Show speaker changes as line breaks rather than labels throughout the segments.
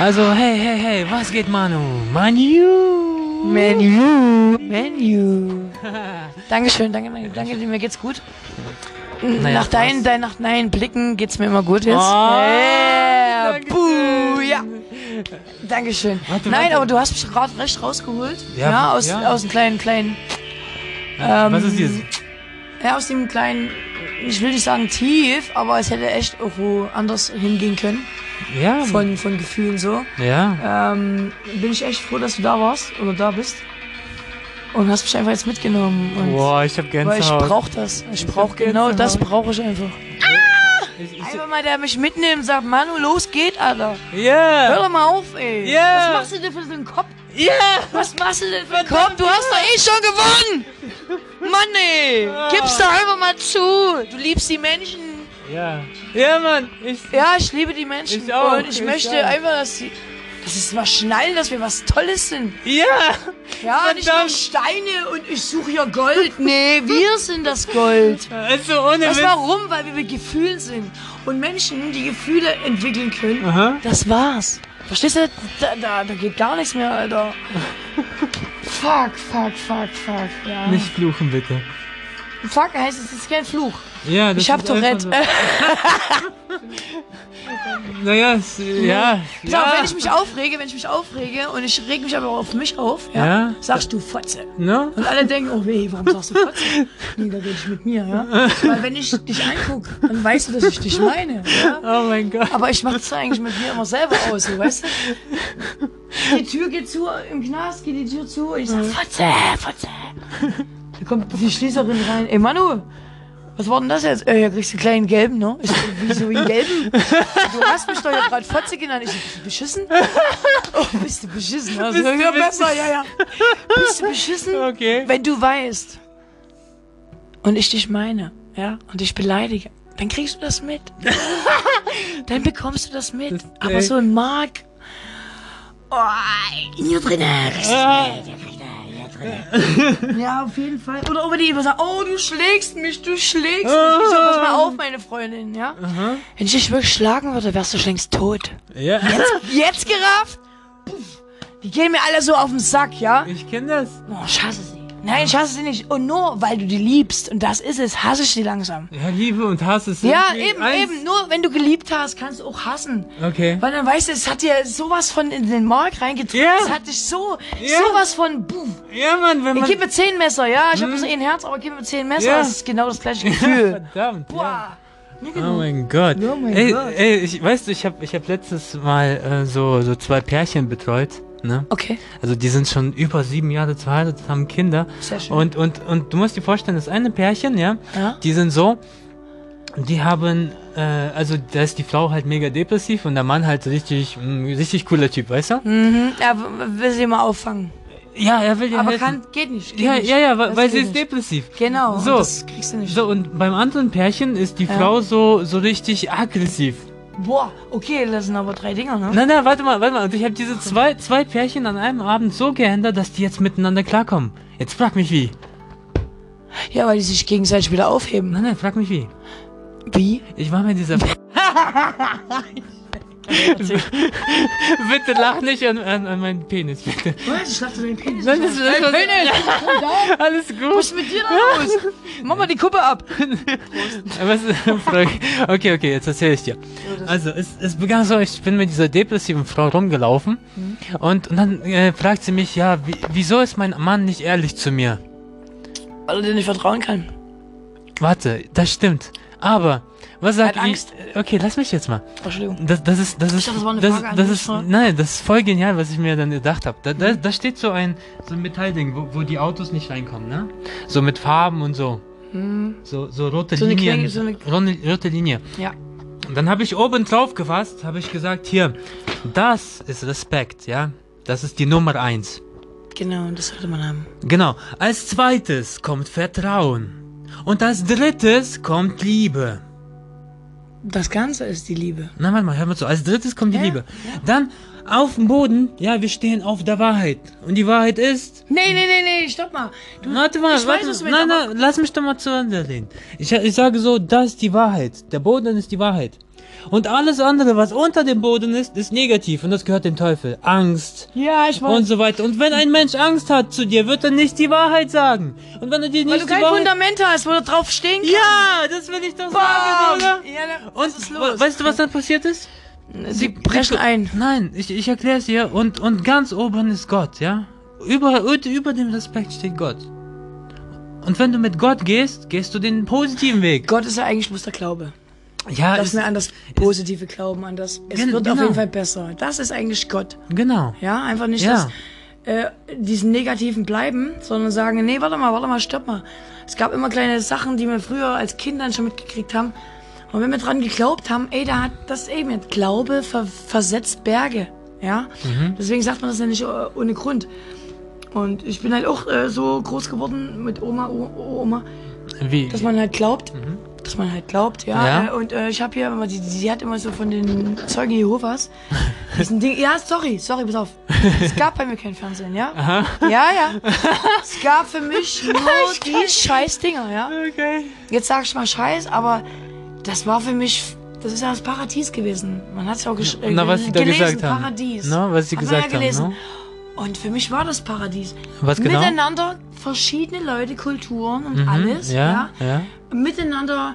Also, hey, hey, hey, was geht, Manu? Manu!
Menu. Menu. Dankeschön, danke, danke, danke, mir geht's gut.
Naja,
nach, deinen, dein, nach deinen Blicken geht's mir immer gut jetzt.
Oh,
yeah,
Dankeschön.
buh, ja. Dankeschön.
Warte,
Nein,
warte.
aber du hast mich gerade recht rausgeholt.
Ja,
Ja, aus,
ja.
aus dem kleinen, kleinen, ähm,
was ist hier?
ja, aus dem kleinen, ich will nicht sagen tief, aber es hätte echt irgendwo anders hingehen können.
Ja,
Von, von Gefühlen so.
ja.
Ähm, bin ich echt froh, dass du da warst oder da bist. Und hast mich einfach jetzt mitgenommen. Und
Boah, ich hab
weil ich
Gänsehaut.
brauch das. Ich brauch
hab
genau
Gänsehaut.
das brauche ich einfach.
Ich, ich,
Einfach mal, der mich mitnimmt und sagt, Manu, los geht, Alter. Hör
yeah!
doch mal auf, ey.
Ja.
Was machst du denn für so einen Kopf?
Yeah!
Was machst du denn für einen Kopf? Du hast doch eh schon gewonnen. Mann, ey. Gib's doch einfach mal zu. Du liebst die Menschen.
Ja. Ja, Mann, ich.
Ja, ich liebe die Menschen.
Ich auch,
Und ich,
ich
möchte
auch.
einfach, dass sie, dass sie es mal schnallen, dass wir was Tolles sind.
Ja!
Ja, nicht nur
Verdammt.
Steine und ich suche hier Gold. Nee, wir sind das Gold.
Also ohne Witz.
du warum? Weil wir mit Gefühlen sind. Und Menschen, die Gefühle entwickeln können,
Aha.
das war's. Verstehst du? Da, da, da geht gar nichts mehr, Alter. fuck, fuck, fuck, fuck. Ja.
Nicht fluchen, bitte.
Fuck heißt es ist kein Fluch.
Ja, das
Ich hab Tourette.
Naja, es, ja.
Pass
ja.
auf, wenn ich mich aufrege, wenn ich mich aufrege und ich reg mich aber auf mich auf, ja,
Ja.
sagst du Fotze.
Ne?
Und alle denken, oh weh, warum sagst du Fotze? Nee, da rede ich mit mir, ja. Weil wenn ich dich anguck, dann weißt du, dass ich dich meine, ja.
Oh mein Gott.
Aber ich mach das eigentlich mit mir immer selber aus, so, weißt du? Die Tür geht zu, im Knast geht die Tür zu und ich sag, Fotze, Fotze. Da kommt die Schließerin rein. Ey, Manu, was war denn das jetzt? Äh, ja, kriegst du einen kleinen gelben, ne? Ich so, wieso einen gelben? Du hast mich doch ja gerade Fotze genannt. Ich so, bist du beschissen? Oh, bist du beschissen? Also,
Bist du
ja, besser, ja, ja. Bist du beschissen?
Okay.
Wenn du weißt und ich dich meine, ja, und dich beleidige, dann kriegst du das mit. dann bekommst du das mit. Aber
ey.
so ein Mark. Oh, hier drinnen. Ja, auf jeden Fall. Oder über die immer sagen, oh, du schlägst mich, du schlägst mich. Ich so, pass mal auf, meine Freundin, ja? Wenn ich dich wirklich schlagen würde, wärst du schon längst tot.
Ja.
Jetzt gerafft? Puff. Die gehen mir alle so auf den Sack, ja?
Ich kenne das.
Oh, sie. Nein, ich hasse sie nicht. Und nur, weil du die liebst, und das ist es, hasse ich sie langsam.
Ja, Liebe und Hass ist
Ja, eben,
eins.
eben. Nur wenn du geliebt hast, kannst du auch hassen.
Okay.
Weil dann weißt du, es hat dir sowas von in den Mark reingetrunken.
Ja.
Es hat dich so,
Ja.
sowas von, buh.
Ja, Mann, wenn
Ich
man...
gib mir zehn Messer, ja. Ich hab bloß ein Herz, aber gib mir zehn Messer.
Ja.
Das ist genau das gleiche Gefühl.
Verdammt.
Boah.
Oh mein Gott.
Oh mein
ey,
Gott.
ey, ich weißt du, ich habe ich hab letztes Mal äh, so so zwei Pärchen betreut, ne?
Okay.
Also die sind schon über sieben Jahre verheiratet, haben Kinder.
Sehr schön.
Und und und du musst dir vorstellen, das eine Pärchen, ja,
Ja.
die sind so, die haben, äh, also da ist die Frau halt mega depressiv und der Mann halt richtig, mh, richtig cooler Typ, weißt du?
Mhm. Er will sie mal auffangen.
Ja, er will dir
Aber
helfen.
kann, geht nicht. Geht
ja,
nicht.
ja, ja, weil, weil sie ist
nicht.
depressiv.
Genau.
So.
Das kriegst du nicht.
So, und beim anderen Pärchen ist die
Ja.
Frau so, so richtig aggressiv.
Boah, okay, das sind aber drei Dinger, ne?
Nein, nein, warte mal, warte mal. Und ich habe diese zwei, zwei Pärchen an einem Abend so geändert, dass die jetzt miteinander klarkommen. Jetzt frag mich wie.
Ja, weil die sich gegenseitig wieder aufheben.
Nein, nein, frag mich wie.
Wie?
Ich war mir dieser. bitte lach nicht an, an, an meinen Penis, bitte.
Was? Ich dachte, dein Penis.
Nein, das ist das
Penis!
alles
Was
gut.
ist mit dir da los? Mach mal die Kuppe ab.
Was, okay, okay, jetzt erzähl ich dir. Also, es, es begann so, ich bin mit dieser depressiven Frau rumgelaufen und, und dann äh, fragt sie mich, ja, wie, wieso ist mein Mann nicht ehrlich zu mir?
Weil er dir nicht vertrauen kann.
Warte, das stimmt. Aber, was sagt wie-
Angst.
Okay, lass mich jetzt mal.
Entschuldigung.
Das, das ist, das ist,
dachte, das
das, das ist,
ne?
nein, das ist voll genial, was ich mir dann gedacht habe. Da, da, da steht so ein, so ein Metallding, wo, wo die Autos nicht reinkommen, ne? So mit Farben und so. So, so rote
Hm. So eine
Linien.
Klinge, so eine-
rote, rote Linie.
Ja.
Und dann habe ich oben drauf gefasst, habe ich gesagt, hier, das ist Respekt, ja? Das ist die Nummer eins.
Genau, das sollte man haben.
Genau. Als zweites kommt Vertrauen. Und als drittes kommt Liebe.
Das Ganze ist die Liebe.
Na, warte mal, hör mal zu. Als drittes kommt die
Ja,
Liebe. Dann auf dem Boden, ja, wir stehen auf der Wahrheit. Und die Wahrheit ist.
Nee, nee, nee, nee, stopp mal. Du,
Warte mal,
ich
warte
weiß,
Nein, nein, lass mich doch mal zu Ende reden. Ich, ich sage so, das ist die Wahrheit. Der Boden ist die Wahrheit. Und alles andere, was unter dem Boden ist, ist negativ und das gehört dem Teufel. Angst
Ja, ich
und so weiter. Und wenn ein Mensch Angst hat zu dir, wird er nicht die Wahrheit sagen. Und wenn er dir
Weil
nicht
du
die
kein
Wahrheit...
Fundament hast, wo du drauf stehen kannst.
Ja, das will ich doch sagen, oder?
Ja, da-
Und
was ist los?
weißt du, was dann passiert ist?
Sie brechen ein.
Nein, ich, ich erkläre es dir. Und, und ganz oben ist Gott, ja? Über, über dem Respekt steht Gott. Und wenn du mit Gott gehst, gehst du den positiven Weg.
Gott ist ja eigentlich bloß der Glaube.
Ja,
Dass
ist,
wir an das positive glauben, an das. Es
Gen-
wird auf
genau.
jeden Fall besser. Das ist eigentlich Gott.
genau.
Ja, einfach nicht
Ja.
das, äh, diesen negativen bleiben, sondern sagen, nee, warte mal, warte mal, stopp mal. Es gab immer kleine Sachen, die wir früher als Kindern schon mitgekriegt haben. Und wenn wir dran geglaubt haben, ey, da hat das eben, Glaube ver versetzt Berge. Ja,
Mhm.
deswegen sagt man das ja nicht äh, ohne Grund. Und ich bin halt auch äh, so groß geworden mit Oma, o Oma,
Wie?
dass man halt glaubt, dass man halt glaubt, ja.
Ja.
Äh, und äh, ich habe hier immer, die, die hat immer so von den Zeugen Jehovas diesen Ding. Ja, sorry, sorry, pass auf. Es gab bei mir kein Fernsehen, ja.
Aha.
Ja, ja. Es gab für mich nur die scheiß Dinger, ja.
Okay.
Jetzt sag ich mal Scheiß, aber das war für mich, das ist ja das Paradies gewesen. Man hat es ja auch gesch äh,
Na, was sie da
gelesen,
gesagt haben.
Paradies.
Na, was sie
Hat
gesagt
ja gelesen.
haben. ne?
Und für mich war das Paradies.
Was genau?
Miteinander, verschiedene Leute, Kulturen und alles,
Mhm. Ja,
ja.
ja,
Miteinander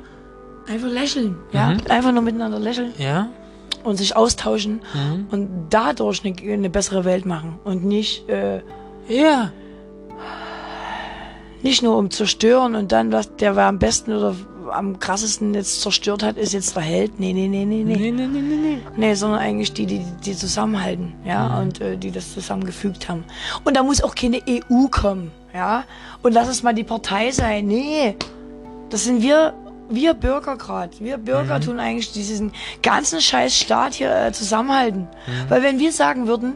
einfach lächeln, ja.
Mhm.
Einfach nur miteinander lächeln
ja.
und sich austauschen
Mhm.
und dadurch eine, eine bessere Welt machen und nicht, äh,
Ja.
nicht nur um zerstören und dann, was der wer am besten oder am krassesten jetzt zerstört hat, ist jetzt der Held. Nee, nee, nee, nee, nee.
Nee, nee, nee, nee, nee.
Nee, sondern eigentlich die, die, die zusammenhalten, ja, und äh, die das zusammengefügt haben. Und da muss auch keine EU kommen, ja. Und lass es mal die Partei sein. Nee. Das sind wir, wir Bürger gerade. Wir Bürger tun eigentlich diesen ganzen scheiß Staat hier äh, zusammenhalten. Weil wenn wir sagen würden,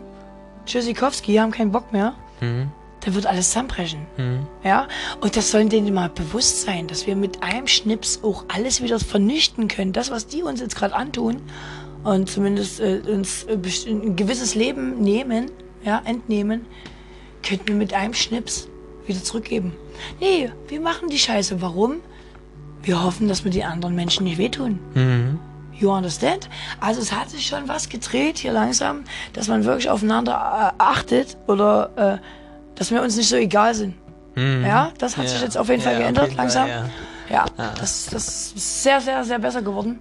Tschüssikowski, haben keinen Bock mehr,
Mhm.
Dann wird alles zusammenbrechen.
Mhm.
Ja, und das sollen denen mal bewusst sein, dass wir mit einem Schnips auch alles wieder vernichten können. Das, was die uns jetzt gerade antun und zumindest äh, uns äh, ein gewisses Leben nehmen, ja, entnehmen, könnten wir mit einem Schnips wieder zurückgeben. Nee, wir machen die Scheiße. Warum? Wir hoffen, dass wir die anderen Menschen nicht wehtun.
Mhm.
You understand? Also es hat sich schon was gedreht hier langsam, dass man wirklich aufeinander äh, achtet oder äh, dass wir uns nicht so egal sind.
Mhm.
Ja, das hat
Ja.
sich jetzt auf jeden Fall
Ja,
geändert
jeden Fall,
langsam.
ja.
ja, Das, das ist sehr, sehr, sehr besser geworden.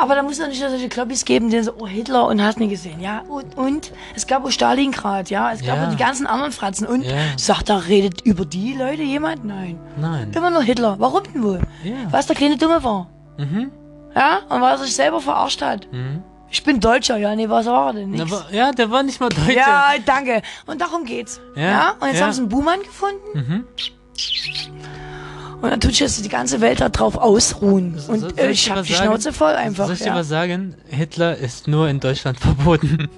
Aber da muss es nicht solche Kloppis geben, die so, oh, Hitler und hast nie gesehen, ja. Und, und es gab auch Stalingrad, ja. Es gab
Ja.
auch die ganzen anderen Fratzen. Und
Ja.
sagt da, redet über die Leute jemand? Nein.
Nein.
Immer nur Hitler. Warum denn wohl?
Ja.
Was der kleine Dumme war.
Mhm.
Ja, und weil er sich selber verarscht hat.
Mhm.
Ich bin Deutscher, ja, nee, was war denn?
Wa- ja, der war nicht mal Deutscher.
Ja, danke. Und darum geht's.
Ja,
Ja, und jetzt
ja.
haben sie einen Buhmann gefunden.
Mhm.
Und dann tut sich jetzt die ganze Welt da drauf ausruhen.
So-
Und äh,
ich
ich
dir
hab die
sagen?
Schnauze voll einfach.
Soll ich dir
ja.
was sagen? Hitler ist nur in Deutschland verboten.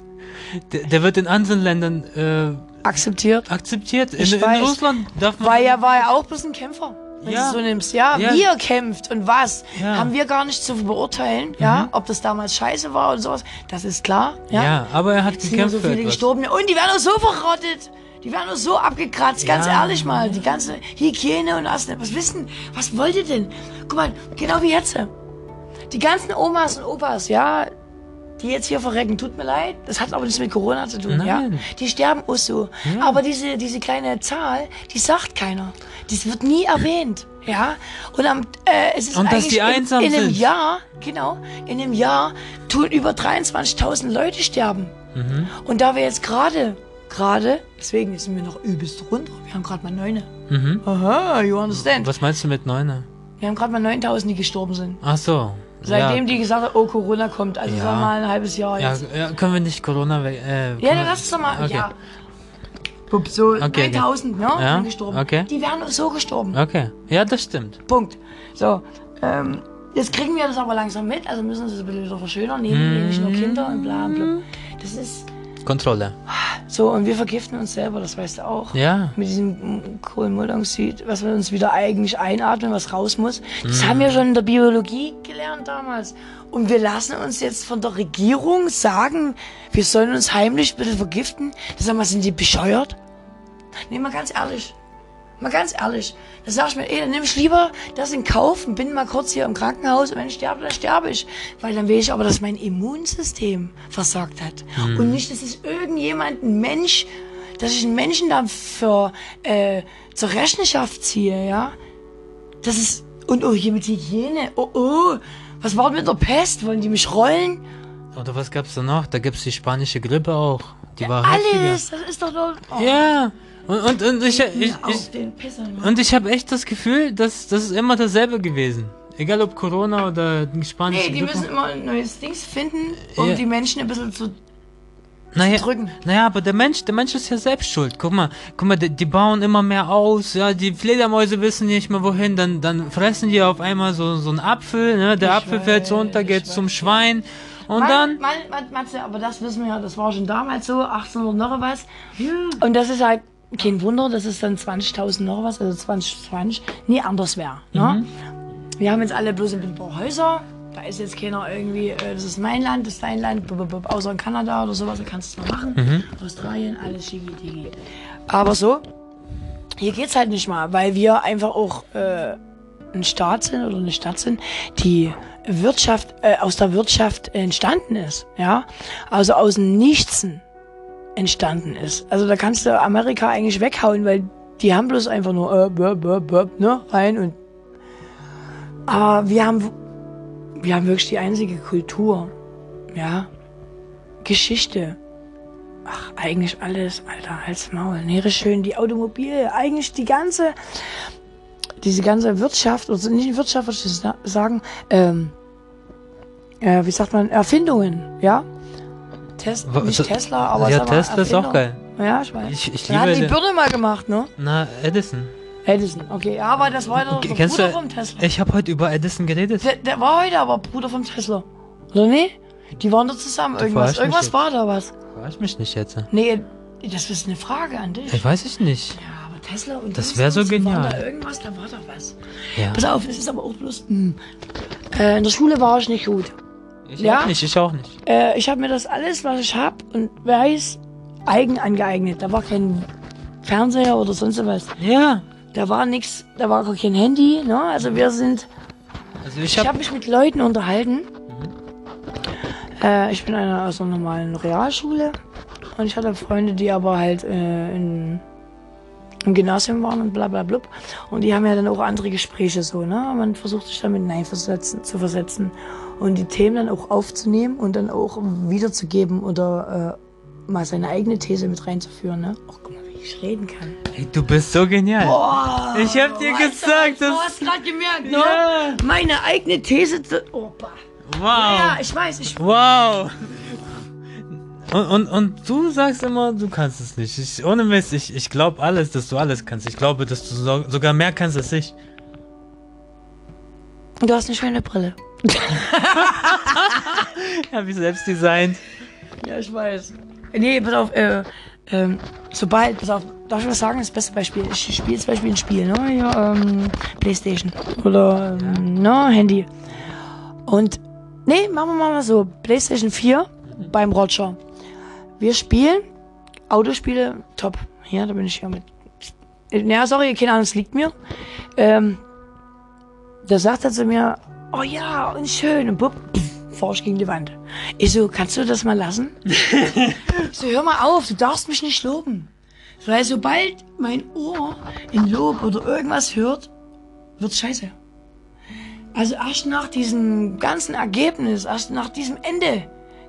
Der, der wird in anderen Ländern äh,
Akzeptiert.
akzeptiert. In,
Ich
in. Russland darf man.
Weil er war ja auch bloß ein Kämpfer. Wenn
Ja.
du so nimmst. Ja,
Ja.
wie er kämpft und was,
Ja. Mhm.
haben wir gar nicht zu beurteilen. Ja, ob das damals scheiße war oder sowas. Das ist klar.
ja.
Ja.
aber er hat
Es sind
gekämpft
so
für
viele
etwas.
gestorben. Und die werden auch so verrottet. Die werden auch so abgekratzt, ganz
Ja.
ehrlich mal. Die ganze Hygiene und alles. Was wissen, was wollt ihr denn? Guck mal, genau wie jetzt. Die ganzen Omas und Opas, ja, die jetzt hier verrecken, tut mir leid. Das hat aber nichts mit Corona zu tun, ja. Die sterben auch so. Aber diese, diese kleine Zahl, die sagt keiner. Das wird nie erwähnt, ja. Und am, äh, es ist
Und dass
eigentlich
die
in,
einsam
in einem
sind.
Jahr, genau, in einem Jahr tun über 23.000 Leute sterben.
Mhm.
Und da wir jetzt gerade, gerade, deswegen sind wir noch übelst runter. Wir haben gerade mal neune.
Mhm.
Aha, you understand.
Was meinst du mit Neuner?
Wir haben gerade mal 9.000, die gestorben sind.
Ach so.
Seitdem
ja.
die gesagt haben, oh, Corona kommt. Also
Ja.
sagen wir mal ein halbes Jahr
Ja,
jetzt.
ja, können wir nicht Corona weg. Äh,
Ja, dann lass es doch mal.
Okay.
Ja. Pup, so
Okay,
9000, ne?
Ja,
gestorben.
okay.
Die wären so gestorben.
Okay. Ja, das stimmt.
Punkt. So, ähm, jetzt kriegen wir das aber langsam mit, also müssen wir es ein bisschen wieder verschönern, nehmen wir nicht nur Kinder und bla bla. Das ist
Kontrolle.
so, und wir vergiften uns selber, das weißt du auch.
Ja.
Mit diesem Kohlenmonoxid, was wir uns wieder eigentlich einatmen, was raus muss. Das
Mhm.
haben wir schon in der Biologie gelernt damals. Und wir lassen uns jetzt von der Regierung sagen, wir sollen uns heimlich ein bisschen vergiften. Das sag mal, sind die bescheuert? Nee, mal ganz ehrlich. Mal ganz ehrlich. Da sag ich mir, ey, dann nehme ich lieber das in Kauf und bin mal kurz hier im Krankenhaus und wenn ich sterbe, dann sterbe ich. Weil dann will ich aber, dass mein Immunsystem versagt hat. Und nicht, dass ich irgendjemand, ein Mensch, dass ich einen Menschen dafür äh, zur Rechenschaft ziehe, ja. Das ist, und oh, hier mit Hygiene, oh, oh. Was war denn mit der Pest? Wollen die mich rollen?
Oder was gab's da noch? Da gibt's die spanische Grippe auch. Die war heftiger.
Alles, das ist doch nur... Oh,
Ja. Und, und, und ich, ich, ich,
Mann.
und ich habe echt das Gefühl, dass das ist immer dasselbe gewesen. Egal ob Corona oder die spanische
Nee, die
Grippe.
müssen immer ein neues Dings finden, um
Ja.
die Menschen ein bisschen zu
naja,
drücken.
Naja, aber der Mensch, der Mensch ist ja selbst schuld. Guck mal, guck mal, die, die bauen immer mehr aus, ja, die Fledermäuse wissen nicht mehr wohin, dann, dann fressen die auf einmal so, so einen Apfel, ne, der
Ich
Apfel fällt so runter,
ich
geht
weiß,
zum. Schwein und
Mann,
dann,
Mann, Mann, Matze, aber das wissen wir ja, das war schon damals so, 1800 noch was. Und das ist halt kein Wunder, dass es dann 20.000 noch was, also 2020, nie anders wäre. Ne? Wir haben jetzt alle bloß ein paar Häuser. Da ist jetzt keiner irgendwie, äh, das ist mein Land, das ist dein Land, außer in Kanada oder sowas, da kannst du es noch machen. Australien, alles schicki. Aber so, hier geht's halt nicht mal, weil wir einfach auch äh, ein Staat sind oder eine Stadt sind, die Wirtschaft äh, aus der Wirtschaft entstanden ist, ja, also aus dem Nichtsen entstanden ist. Also da kannst du Amerika eigentlich weghauen, weil die haben bloß einfach nur äh, böp, böp, böp, ne, rein und aber wir haben wir haben wirklich die einzige Kultur, ja, Geschichte. Ach, eigentlich alles, Alter, als Maul. Nee, schön, die Automobil, eigentlich die ganze, diese ganze Wirtschaft, also nicht Wirtschaft, würde ich sa- sagen, ähm, äh, wie sagt man, Erfindungen, ja? Tes nicht Tesla, aber
ja, Tesla ist auch geil.
Ja, ich weiß.
Ich, ich
Dann hat die Birne mal gemacht, ne?
na, Edison.
Edison, okay, ja, aber das war der,
K-
der
Kennst
Bruder
du,
vom Tesla.
ich habe heute über Edison geredet.
Der, der war heute aber Bruder vom Tesla. Oder nee? Die waren da zusammen, irgendwas.
mich
Irgendwas
jetzt.
war da was.
Weiß mich nicht jetzt.
Nee, das ist eine Frage an dich.
Ich weiß ich nicht.
Ja, aber Tesla und
Das
Dings
wär so genial.
da irgendwas, da war da was.
Ja.
Pass auf, es ist aber auch bloß. Hm. Äh, in der Schule war ich nicht gut.
Ich
Ja?
auch nicht, ich auch nicht.
Äh, ich habe mir das alles, was ich hab und weiß, eigen angeeignet. Da war kein Fernseher oder sonst was.
Ja.
Da war nix, da war gar kein Handy. Ne? Also wir sind.
Also ich habe
habe mich mit Leuten unterhalten. Äh, ich bin einer aus einer normalen Realschule und ich hatte Freunde, die aber halt äh, in, im Gymnasium waren und bla bla blub. Und die haben ja dann auch andere Gespräche so, ne? Man versucht sich damit hineinversetzen, zu versetzen und die Themen dann auch aufzunehmen und dann auch wiederzugeben oder äh, mal seine eigene These mit reinzuführen, ne? Ach, guck mal, wie ich reden kann.
Ey, du bist so genial.
Boah,
Ich hab dir gesagt?
Du
dass-
hast gerade gemerkt, ne?
Ja.
Meine eigene These. zu- Oh, bah.
Wow.
Ja, ich weiß, ich.
Wow. Und, und, und du sagst immer, du kannst es nicht. Ich, ohne Mist, ich, ich glaube alles, dass du alles kannst. Ich glaube, dass du so, sogar mehr kannst als ich.
Du hast eine schöne Brille.
Ja, wie selbst designt.
Ja, ich weiß. Nee, pass auf, äh, ähm, sobald, pass auf, darf ich was sagen? Das beste Beispiel. Ich spiele zum Beispiel ein Spiel, ne? Hier, ähm, Playstation. Oder, ähm, ne, Handy. Und, nee, machen wir mal so. Playstation 4 beim Roger. Wir spielen Autospiele, top. Ja, da bin ich ja mit. Ja, sorry, keine Ahnung, es liegt mir. Ähm, da sagt er zu mir, oh ja, und schön, und bupp, pff, forsch gegen die Wand. Ich so, kannst du das mal lassen? ich so, hör mal auf, du darfst mich nicht loben. Weil sobald mein Ohr in Lob oder irgendwas hört, wird's scheiße. Also erst nach diesem ganzen Ergebnis, erst nach diesem Ende,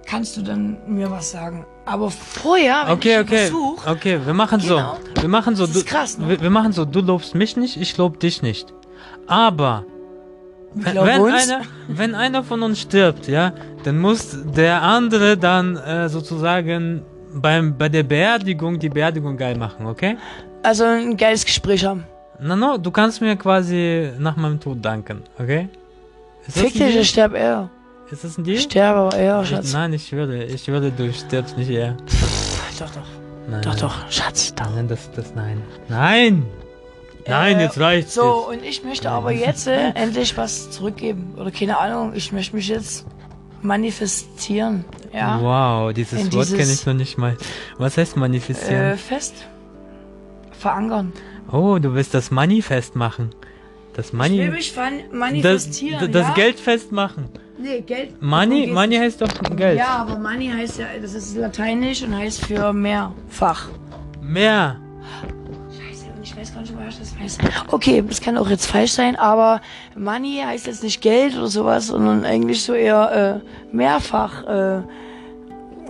kannst du dann mir was sagen. Aber vorher, wenn
Okay,
ich
okay.
versuch,
Okay, wir machen
Genau.
so. Wir machen so.
Das ist krass, ne?
wir, wir machen so. Du lobst mich nicht, ich lob dich nicht. Aber wenn, wenn einer, wenn einer von uns stirbt, ja, dann muss der andere dann äh, sozusagen beim bei der Beerdigung die Beerdigung geil machen, okay?
also ein geiles Gespräch haben.
Na no, du kannst mir quasi nach meinem Tod danken, okay? Ist
Fick dich, ich sterb eher.
Ist das ein Deal?
Ich sterbe aber eher,
Ich,
Schatz.
nein, ich würde, ich würde, du stirbst nicht eher.
Doch, doch.
Nein,
Doch,
nein.
doch, Schatz, doch.
Nein, das, das, nein. Nein! Nein,
Äh,
jetzt reicht's.
So,
jetzt.
und ich möchte aber jetzt äh, endlich was zurückgeben. Oder keine Ahnung, ich möchte mich jetzt manifestieren. Ja.
Wow, dieses
In
Wort kenne ich noch nicht mal. Was heißt manifestieren?
Äh, fest. Verankern.
Oh, du willst das Money festmachen. Das
Ich will
Money.
mich fan-
Das,
manifestieren.
das
ja?
Geld festmachen.
Nee, Geld.
Money, Money heißt doch Geld.
Ja, aber Money heißt ja, das ist lateinisch und heißt für mehrfach.
Mehr.
Okay, das kann auch jetzt falsch sein, aber Money heißt jetzt nicht Geld oder sowas, sondern eigentlich so eher äh, mehrfach. Äh,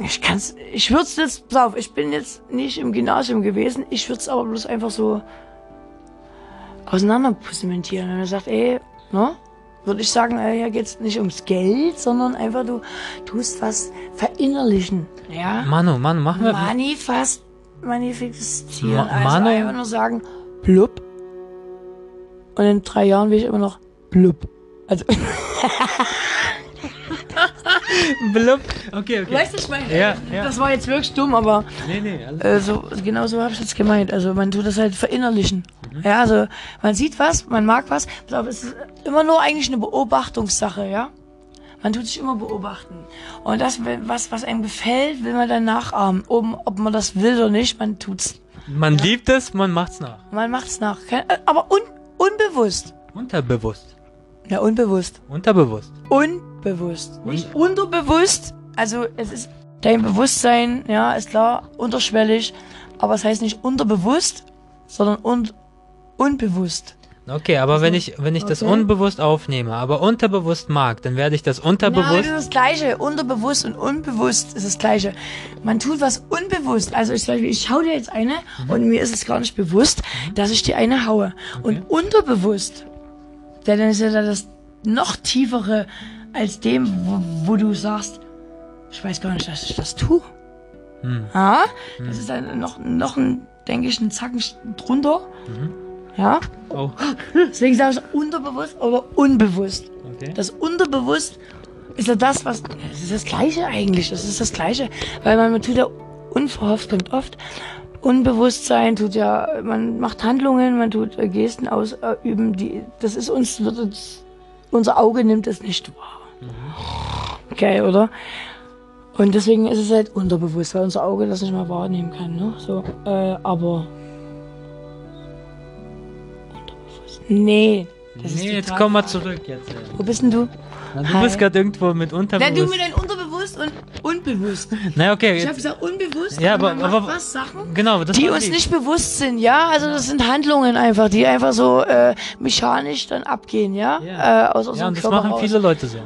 ich kann's, ich würde es jetzt, pass auf, ich bin jetzt nicht im Gymnasium gewesen, ich würde es aber bloß einfach so auseinanderpusementieren. Wenn man sagt, ey, ne? Würde ich sagen, äh, hier geht's nicht ums Geld, sondern einfach du tust was verinnerlichen. Ja?
Manu, Manu, machen wir.
Manifest, manifestieren.
Ma-
also
Manu-
einfach nur sagen, blub. Und in drei Jahren will ich immer noch blub. Also,
Blub. Okay, okay.
weißt du, ich meine,
Ja, ja.
das war jetzt wirklich dumm, aber
Nee, nee, alles.
äh, so, genau so habe ich jetzt gemeint. Also man tut das halt verinnerlichen. Ja, also man sieht was, man mag was, aber es ist immer nur eigentlich eine Beobachtungssache, ja. Man tut sich immer beobachten. Und das, was, was einem gefällt, will man dann nachahmen. Oben, ob man das will oder nicht, man tut's.
Man liebt es, man macht's nach.
Man macht's nach. Äh, Aber un, unbewusst.
Unterbewusst.
Ja, unbewusst.
Unterbewusst.
Unbewusst. Nicht unterbewusst. Also es ist dein Bewusstsein, ja, ist klar, unterschwellig. Aber es heißt nicht unterbewusst, sondern un, unbewusst.
Okay, aber wenn ich, wenn ich das
okay.
unbewusst aufnehme, aber unterbewusst mag, dann werde ich das
Nein,
unterbewusst.
das ist das Gleiche. Unterbewusst und unbewusst ist das Gleiche. Man tut was unbewusst. Also ich ich hau dir jetzt eine und mir ist es gar nicht bewusst, dass ich dir eine haue. Und unterbewusst, denn dann ist ja das noch tiefere als dem, wo, wo du sagst, ich weiß gar nicht, dass ich das tue.
Hm.
Ja, das ist dann noch, noch ein, denke ich, ein Zacken drunter. Ja,
Oh,
deswegen sage ich unterbewusst oder unbewusst.
okay.
Das Unterbewusst ist ja das, was. Das ist das Gleiche eigentlich. Das ist das Gleiche. Weil man, man tut ja unverhofft und oft. Unbewusstsein tut ja, man macht Handlungen, man tut äh, Gesten ausüben, die, das ist uns, wird uns, unser Auge nimmt es nicht wahr. Okay, oder? Und deswegen ist es halt unterbewusst, weil unser Auge das nicht mehr wahrnehmen kann, ne? So, äh, aber. Nee. Das ist
Nee, jetzt komm mal zurück jetzt. ey.
Wo bist denn du?
Na, du
Hi.
bist gerade irgendwo mit
Na,
unterbewusst.
du mit deinem Unterbewusst und unbewusst.
Na, okay.
Ich habe gesagt unbewusst,
Ja,
aber
aber-
was Sachen,
genau, das
die uns nicht bewusst sind, ja? Also das sind Handlungen einfach, die einfach so äh, mechanisch dann abgehen, ja?
Ja.
Äh, aus unserem
Ja, und das
Körper
machen
raus.
viele Leute so.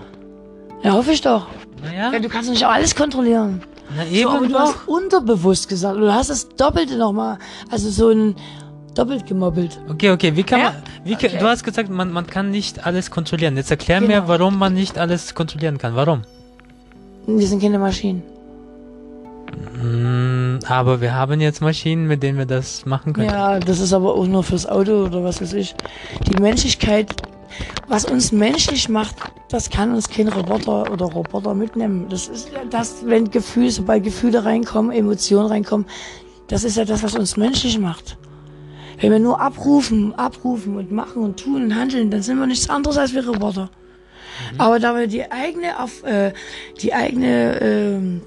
Ja, hoffe ich doch.
Naja,
Ja, du kannst nicht auch alles kontrollieren.
na
So,
eben
aber du
doch.
hast unterbewusst gesagt. Du hast das Doppelte nochmal. Also so ein doppelt gemobbelt.
Okay, okay, wie kann
Ja?
man, wie kann,
Okay.
du hast gesagt, man, man kann nicht alles kontrollieren. Jetzt erklär
Genau.
mir, warum man nicht alles kontrollieren kann. Warum?
Wir sind keine Maschinen.
Mm, aber wir haben jetzt Maschinen, mit denen wir das machen können.
Ja, das ist aber auch nur fürs Auto oder was weiß ich. Die Menschlichkeit, was uns menschlich macht, das kann uns kein Roboter oder Roboter mitnehmen. Das ist ja das, wenn Gefühle, sobald Gefühle reinkommen, Emotionen reinkommen, das ist ja das, was uns menschlich macht. Wenn wir nur abrufen, abrufen und machen und tun und handeln, dann sind wir nichts anderes als wir Roboter. Aber da wir die eigene, auf, äh, die eigene ähm,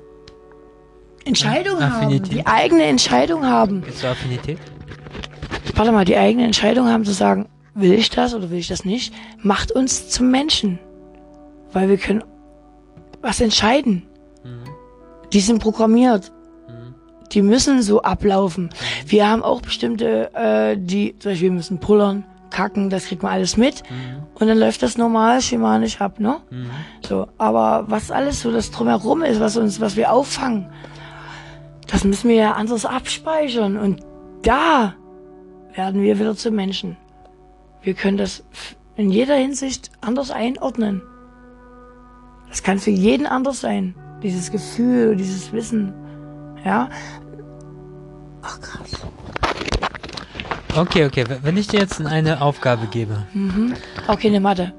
Entscheidung haben,
Affinität.
die eigene Entscheidung haben,
so Affinität?
warte mal, die eigene Entscheidung haben zu sagen, will ich das oder will ich das nicht, macht uns zum Menschen. Weil wir können was entscheiden. Die sind programmiert. Die müssen so ablaufen. Wir haben auch bestimmte, äh, die, zum Beispiel wir müssen pullern, kacken, das kriegt man alles mit. Und dann läuft das normal, schemanisch ab, ne? So, aber was alles so das drumherum ist, was uns, was wir auffangen, das müssen wir ja anders abspeichern. Und da werden wir wieder zu Menschen. Wir können das in jeder Hinsicht anders einordnen. Das kann für jeden anders sein. Dieses Gefühl, dieses Wissen. Ja. Ach krass.
Okay, okay. Wenn ich dir jetzt eine Aufgabe gebe.
Okay, eine Mathe.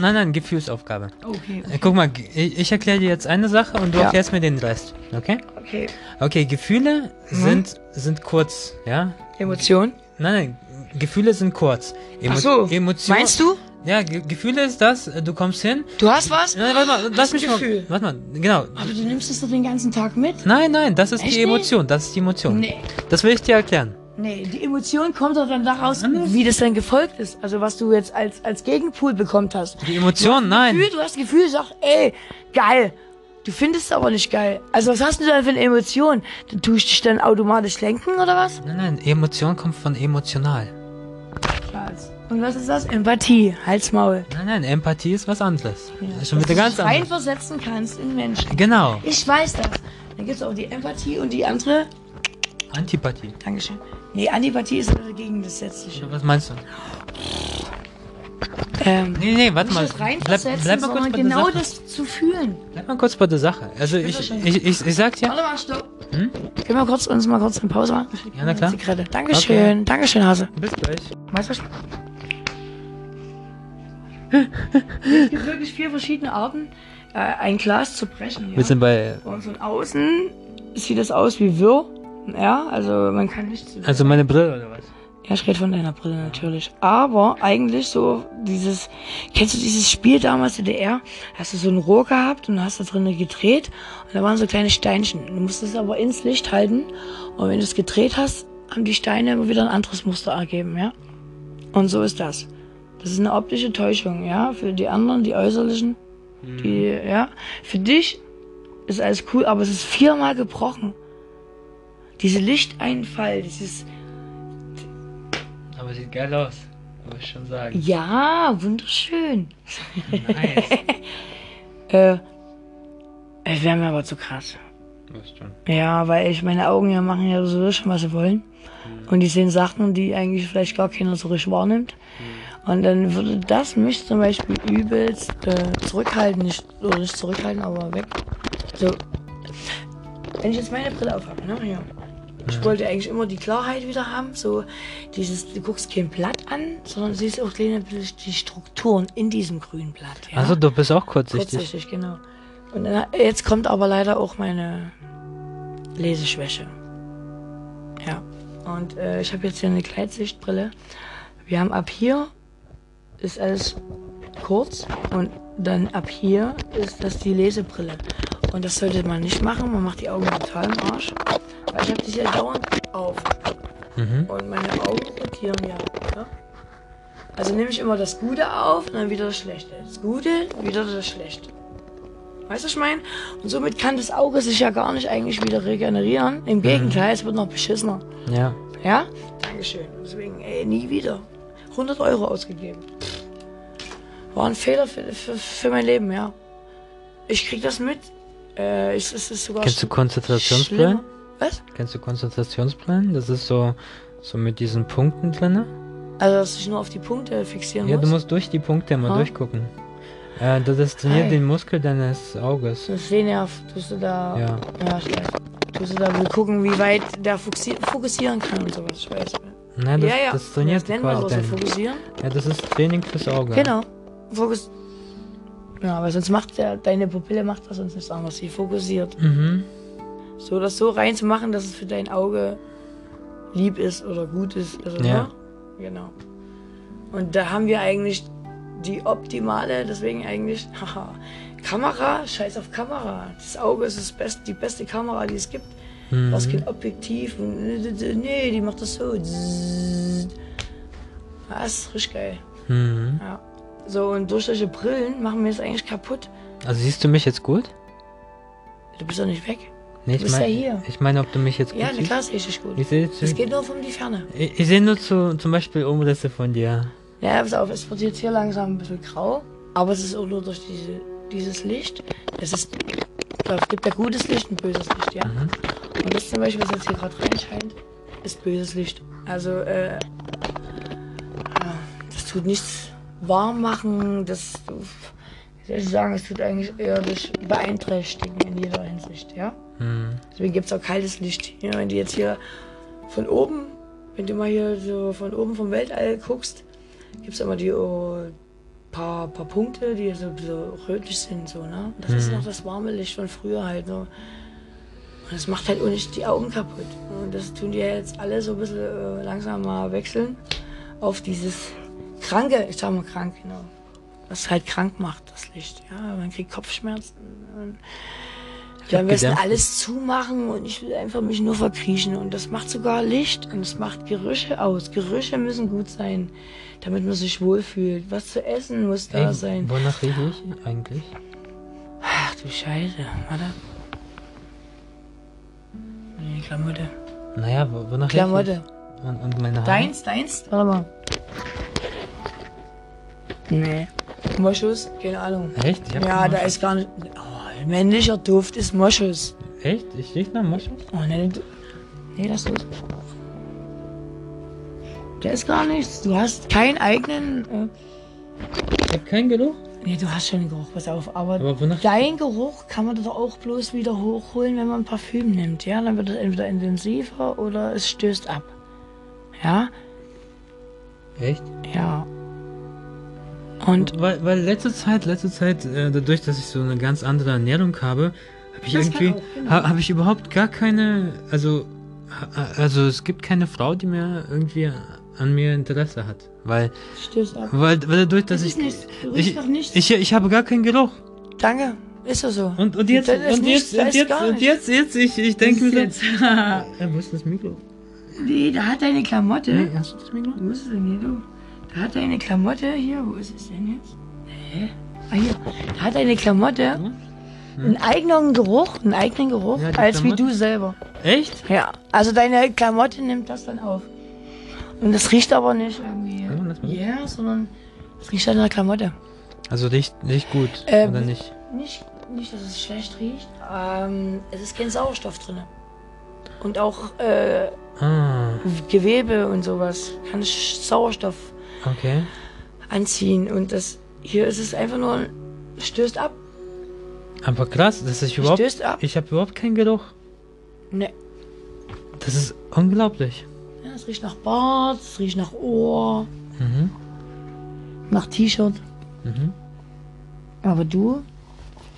nein, nein, Gefühlsaufgabe.
Okay.
Äh, Guck mal, ich, erkläre dir jetzt eine Sache und du
Ja.
erklärst mir den Rest. Okay?
Okay.
Okay, Gefühle
Mhm.
sind, sind kurz, ja?
Emotion.
Nein, nein, Gefühle sind kurz. Emo
Ach so.
Emotion,
Meinst du?
Ja, Ge Gefühle ist das, äh, du kommst hin.
Du hast was?
Nein, warte mal, lass mich mal.
Gefühl.
Warte mal, genau.
Aber du nimmst es doch den ganzen Tag mit?
Nein, nein, das ist
Echt
die
nicht?
Emotion, das ist die Emotion.
Nee.
Das will ich dir erklären.
Nee, die Emotion kommt doch dann daraus, wie das dann gefolgt ist. Also was du jetzt als, als Gegenpool bekommen hast.
Die Emotion, nein.
Gefühl, du hast Gefühl, sag, ey, geil. Du findest es aber nicht geil. Also was hast du denn für eine Emotion? Dann tust du dich dann automatisch lenken oder was?
Nein, nein, Emotion kommt von emotional.
Und was ist das? Empathie. Halt's Maul.
Nein, nein, Empathie ist was anderes. Das ist schon wieder
du
ganz anders.
reinversetzen kannst in Menschen.
Genau.
Ich weiß das. Dann gibt's auch die Empathie und die andere.
Antipathie.
Dankeschön. Nee, Antipathie ist dagegen das Sätzliche.
Was meinst du?
Ähm,
Nee, nee, warte mal.
das
Bleib, bleib mal kurz bei
genau
der Sache.
das zu fühlen.
Bleib mal kurz bei der Sache. Also ich,
schon-
ich, ich, ich sag's ja.
Warte mal, stopp.
Hm?
Können wir kurz, uns mal kurz eine Pause machen?
Ja, na klar.
Dankeschön. Dankeschön, Hase.
Bis gleich.
Was? Es gibt wirklich vier verschiedene Arten, äh, ein Glas zu brechen. Ja?
Wir sind bei.
Und von außen sieht das aus wie Wirr. Ja, also man kann nicht.
Also meine Brille oder was?
Ja, ich rede von deiner Brille natürlich. Aber eigentlich so dieses, kennst du dieses Spiel damals DDR? Hast du so ein Rohr gehabt und hast da drinnen gedreht und da waren so kleine Steinchen. Du musstest es aber ins Licht halten und wenn du es gedreht hast, haben die Steine immer wieder ein anderes Muster ergeben, ja? Und so ist das. Das ist eine optische Täuschung, ja? Für die anderen, die äußerlichen, die, ja? Für dich ist alles cool, aber es ist viermal gebrochen. Diese Lichteinfall, dieses,
Aber sieht geil aus. Muss ich schon sagen.
Ja, wunderschön.
Nice.
Äh, es wäre mir aber zu krass.
Was.
Ja, weil ich meine Augen ja machen ja sowieso schon, was sie wollen. Und die sehen Sachen, die eigentlich vielleicht gar keiner so richtig wahrnimmt. Und dann würde das mich zum Beispiel übelst äh, zurückhalten, nicht, oder nicht zurückhalten, aber weg. So, wenn ich jetzt meine Brille aufhabe, ne, hier. Ich wollte eigentlich immer die Klarheit wieder haben, so dieses, du guckst kein Blatt an, sondern siehst auch die Strukturen in diesem grünen Blatt. Ja?
Also du bist auch kurzsichtig.
Kurzsichtig, genau. Und dann, jetzt kommt aber leider auch meine Leseschwäche. Ja. Und äh, ich habe jetzt hier eine Gleitsichtbrille. Wir haben ab hier ist alles kurz und dann ab hier ist das die Lesebrille. Und das sollte man nicht machen. Man macht die Augen total im Arsch. Weil ich habe die ja dauernd auf.
Mhm.
Und meine Augen rotieren ja. ja? Also nehme ich immer das Gute auf und dann wieder das Schlechte. Das Gute, wieder das Schlechte. Weißt du, was ich meine? Und somit kann das Auge sich ja gar nicht eigentlich wieder regenerieren. Im Gegenteil, es wird noch beschissener.
Ja.
Ja? Dankeschön. Deswegen, ey, nie wieder. 100 Euro ausgegeben. War ein Fehler für, für, für mein Leben, ja. Ich krieg das mit. Äh, es, es ist sogar
Kennst du
schlimmer. Was?
Kennst du Konzentrationsplan? Das ist so, so mit diesen Punkten drinne.
Also, dass ich nur auf die Punkte fixieren
Ja,
muss?
du musst durch die Punkte immer
Ah.
durchgucken. Äh, das trainiert
Ei.
den Muskel deines Auges.
Das Sehnerv, tust du da.
Ja.
Ja, ich weiß. Tust du da will gucken, wie weit der fokussieren, kann und sowas. Ich weiß.
Nein, das,
ja, ja.
das trainiert
das
quasi
so
dein.
fokussieren.
Ja, das ist Training fürs Auge.
Genau. Fokus. Ja, aber sonst macht der, deine Pupille macht das sonst nichts anderes. Sie fokussiert.
Mhm.
So das so reinzumachen, dass es für dein Auge lieb ist oder gut ist. Also,
Ja.
ne? Genau. Und da haben wir eigentlich die optimale, deswegen eigentlich, haha, Kamera, scheiß auf Kamera. Das Auge ist das best, die beste Kamera, die es gibt.
Mhm.
Was geht Objektiv und nee, die macht das so. Das ist richtig geil.
Mhm.
Ja. So, und durch solche Brillen machen wir es eigentlich kaputt.
Also siehst du mich jetzt gut?
Du bist doch nicht weg.
Nee, ich
bist ja
mein-
hier.
Ich meine, ob du mich jetzt gut
Ja, na klar sehe ich dich gut.
Ich sehe
Es geht nur um die Ferne.
ich, ich sehe nur zu, zum Beispiel Umrisse von dir.
Ja, pass auf, es wird jetzt hier langsam ein bisschen grau. Aber es ist auch nur durch diese, dieses Licht. Es ist, es gibt ja gutes Licht und böses Licht, ja.
Mhm.
Und das zum Beispiel, was jetzt hier gerade reinscheint, ist böses Licht. Also, äh, ja, das tut nichts warm machen, das, ich sagen, es tut eigentlich eher dich beeinträchtigen in jeder Hinsicht, ja.
Mhm.
Deswegen gibt es auch kaltes Licht. Ja, wenn du jetzt hier von oben, wenn du mal hier so von oben vom Weltall guckst, gibt es immer die oh, paar, paar Punkte, die so, so rötlich sind. So, ne? Das ist noch das warme Licht von früher halt. Ne? Und das macht halt auch nicht die Augen kaputt. Und das tun die ja jetzt alle so ein bisschen äh, langsam mal wechseln auf dieses kranke, ich sag mal krank, genau. Was halt krank macht, das Licht. Ja, man kriegt Kopfschmerzen. Und Ja, am besten
Abgedämpft.
alles zumachen und ich will einfach mich nur verkriechen. Und das macht sogar Licht und es macht Gerüche aus. Gerüche müssen gut sein, damit man sich wohlfühlt. Was zu essen muss da
Ey,
sein.
Wonach rieche ich eigentlich?
Ach du Scheiße, warte. Nee, Klamotte.
Naja, wo- wonach
Klamotte.
rieche ich? Und, und meine Haare?
Deins, deins? Warte mal. Nee. Moschus? Keine Ahnung.
Echt? Ich hab
Ja, da ist gar nicht. Oh, männlicher Duft ist Moschus.
Echt? Ich rieche nach Moschus?
Oh, nee, du, nee, das ist. Der ist gar nichts. Du hast keinen eigenen. Äh,
Ich habe keinen Geruch.
nee, du hast schon einen Geruch, pass auf. Aber,
Aber wonach-
dein Geruch kann man doch auch bloß wieder hochholen, wenn man ein Parfüm nimmt. Ja, dann wird es entweder intensiver oder es stößt ab. Ja,
Echt?
ja. Und
Weil, weil letzte Zeit, letzte Zeit, äh, dadurch, dass ich so eine ganz andere Ernährung habe, habe ich
Das
irgendwie,
genau.
ha, habe ich überhaupt gar keine, also, also es gibt keine Frau, die mir irgendwie an mir Interesse hat, weil, weil, weil dadurch, dass
Das
ich,
riechst
ich, ich, ich habe gar keinen Geruch.
Danke. Ist doch so.
Und, und jetzt,
Das
und
nichts,
jetzt, und jetzt, und jetzt, jetzt, ich, ich denke mir so, wo ist das Mikro?
nee, da hat deine Klamotte.
Hey, hast du das Mikro?
Wo ist hier, du? Da hat deine Klamotte hier. Wo ist es denn jetzt? Hä? Ah, hier. Da hat deine Klamotte einen eigenen Geruch, einen eigenen Geruch,
Ja,
als wie
Klamotte?
du selber.
Echt?
Ja. Also deine Klamotte nimmt das dann auf. Und das riecht aber nicht irgendwie.
Ja.
Ja, sondern es riecht an der Klamotte.
Also riecht, riecht gut,
Ähm,
oder nicht?
Nicht, nicht, dass es schlecht riecht. Ähm, es ist kein Sauerstoff drin. Und auch äh,
Ah,
Gewebe und sowas kann Sauerstoff
okay.
anziehen. Und das hier ist es einfach nur, stößt ab.
Aber krass, dass ich überhaupt,
Stößt ab.
ich habe überhaupt keinen Geruch.
Ne.
Das ist unglaublich.
Ja, es riecht nach Bart, es riecht nach Ohr,
Mhm.
nach T-Shirt.
Mhm.
Aber du?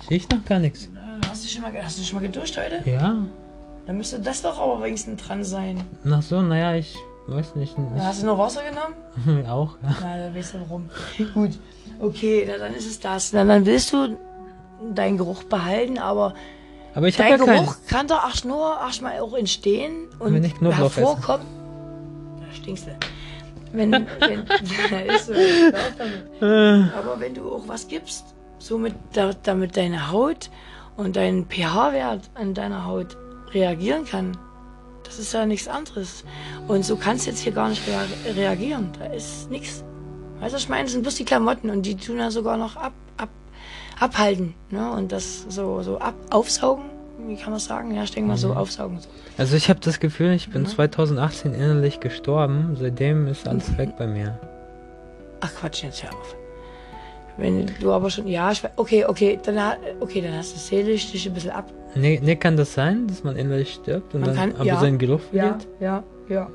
Ich riech noch gar nichts.
Hast du schon mal, hast du schon mal geduscht heute?
Ja.
Dann müsste das doch aber wenigstens dran sein.
Ach so, naja, ich weiß nicht.
Ja, Hast du noch Wasser genommen?
Auch, ja.
Na, dann weißt du warum. Gut. Okay, na, dann ist es das. Na, dann willst du deinen Geruch behalten, aber
Aber ich
dein
ja keinen.
Geruch kann doch erst nur erstmal auch entstehen und
Wenn ich
hervorkommen. Da stinkst du. Wenn, wenn, ist so.
Äh,
Aber wenn du auch was gibst, somit da, damit deine Haut und dein pH-Wert an deiner Haut reagieren kann, das ist ja nichts anderes. Und so kannst du jetzt hier gar nicht rea reagieren. Da ist nichts. Weißt du, ich meine? Das sind bloß die Klamotten und die tun ja sogar noch ab, ab, abhalten. Ne? Und das so, so ab, aufsaugen, wie kann man sagen? Ja, ich denke mal so aufsaugen. So.
Also ich habe das Gefühl, ich bin
Mhm.
2018 innerlich gestorben. Seitdem ist alles weg bei mir.
Ach Quatsch, jetzt hör auf. Wenn du aber schon, ja, ich, okay, okay, dann, okay, dann hast du seelisch dich ein bisschen ab,
Nee, nee, kann das sein, dass man innerlich stirbt und
Man
dann
kann-
aber
ja.
seinen Geruch
Ja,
verliert?
ja, ja.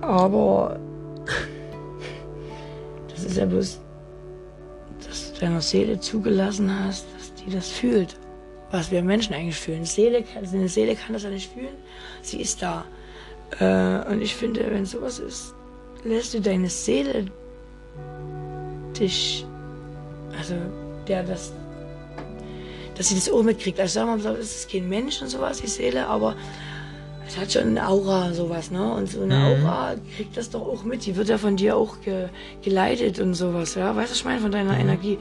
Aber das ist ja bloß, dass du deiner Seele zugelassen hast, dass die das fühlt. Was wir Menschen eigentlich fühlen. Seele, eine Seele kann das ja nicht fühlen. Sie ist da. Äh, und ich finde, wenn sowas ist, lässt du deine Seele dich, also der das, dass sie das auch mitkriegt. Also sagen wir mal, es ist kein Mensch und sowas, die Seele, aber es hat schon eine Aura, sowas, ne? Und so eine
Mhm.
Aura kriegt das doch auch mit. Die wird ja von dir auch ge geleitet und sowas, ja? Weißt du, was ich meine? Von deiner Energie.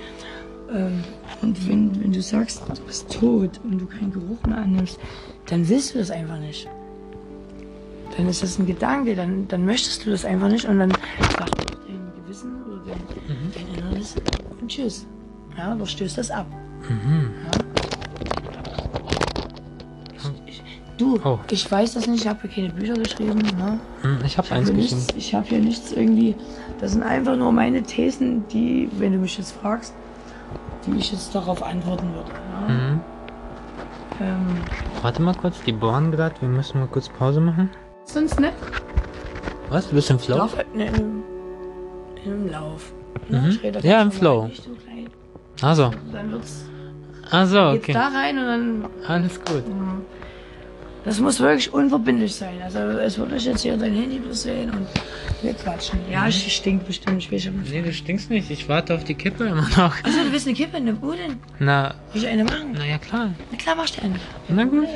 Ähm, und wenn, wenn du sagst, du bist tot und du keinen Geruch mehr annimmst, dann willst du das einfach nicht. Dann ist das ein Gedanke, dann, dann möchtest du das einfach nicht und dann sagt dein Gewissen oder dein, dein Inneres und tschüss. Ja, du stößt das ab.
Mhm.
Ich, du,
Oh.
ich weiß das nicht, ich habe hier keine Bücher geschrieben. Ne?
Hm, Ich habe
habe
eins
hier,
geschrieben.
nichts- ich hab hier nichts irgendwie. Das sind einfach nur meine Thesen, die, wenn du mich jetzt fragst, die ich jetzt darauf antworten würde. Ne?
Mhm.
Ähm,
Warte mal kurz, die bohren gerade. Wir müssen mal kurz Pause machen.
sonst nicht.
Was? Du bist im Flow?
Lauf, ne, in, einem, in einem Lauf. Ne?
Mhm. Ja, im Flow. Also.
Dann wird's
Also,
geht's
okay.
da rein und dann
Alles gut.
Ja. Das muss wirklich unverbindlich sein. Also es wird euch jetzt hier dein Handy sehen und wir quatschen. Ja, ich stink bestimmt. Ich weiß schon.
Nee, du stinkst nicht. Ich warte auf die Kippe immer noch.
Also du willst eine Kippe? Ne, wo denn?
Na,
Will ich eine machen?
na ja klar.
Na klar, machst du eine.
Na gut.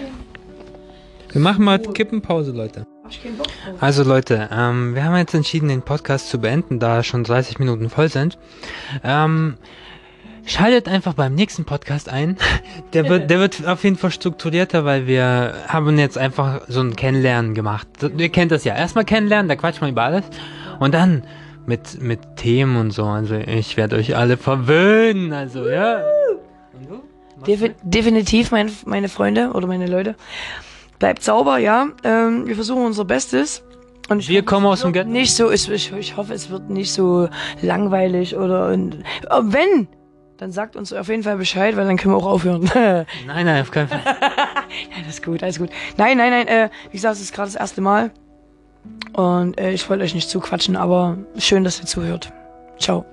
Wir machen mal Kippenpause, Leute.
Hab ich keinen Bock drauf.
Also Leute, ähm, wir haben jetzt entschieden, den Podcast zu beenden, da schon 30 Minuten voll sind. Ähm, schaltet einfach beim nächsten Podcast ein. Der wird, der wird auf jeden Fall strukturierter, weil wir haben jetzt einfach so ein Kennenlernen gemacht. Ihr kennt das ja. Erstmal kennenlernen, da quatscht man über alles. Und dann mit, mit Themen und so. Also ich werde euch alle verwöhnen. Also, ja.
Defi definitiv, mein, meine Freunde oder meine Leute. Bleibt sauber, ja. Ähm, wir versuchen unser Bestes. Und ich
Wir
hoffe,
kommen
es
aus dem
wird
Ghetto.
Nicht so, ich, ich, ich hoffe, es wird nicht so langweilig oder. Und, äh, wenn, dann sagt uns auf jeden Fall Bescheid, weil dann können wir auch aufhören. ja,
Nein, nein, auf keinen Fall.
das ist gut, alles gut. Nein, nein, nein, äh, wie gesagt, es ist gerade das erste Mal. Und äh, ich wollte euch nicht zuquatschen, aber schön, dass ihr zuhört. Ciao.